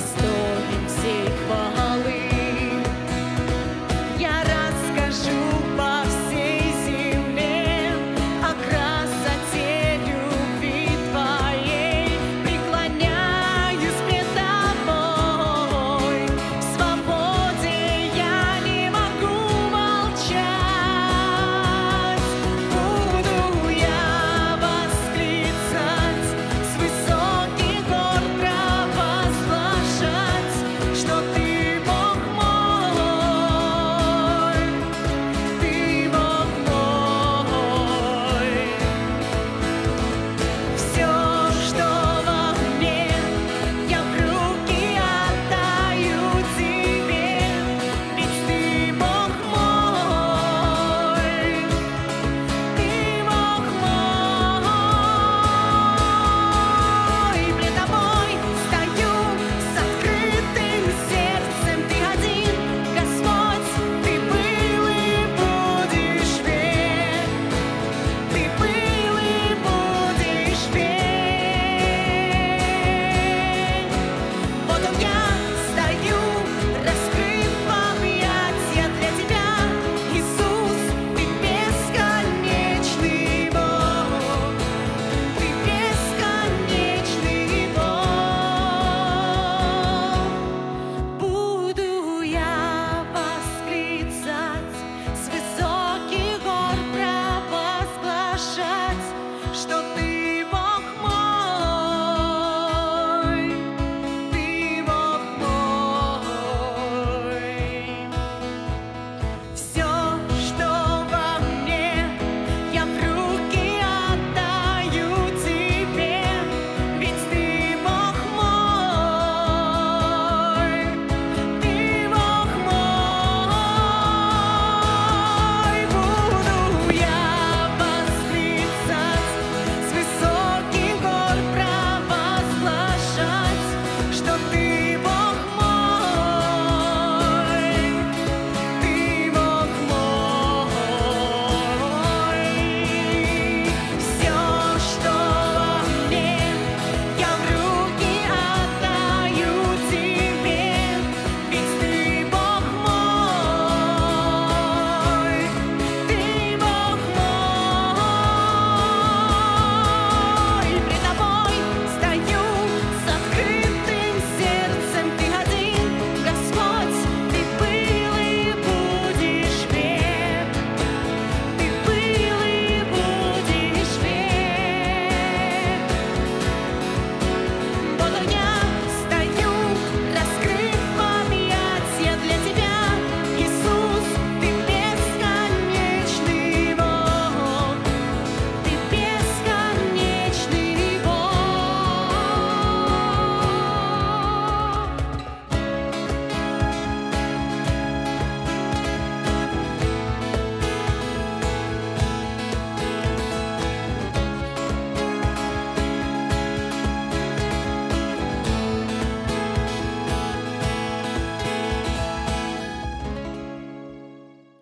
story.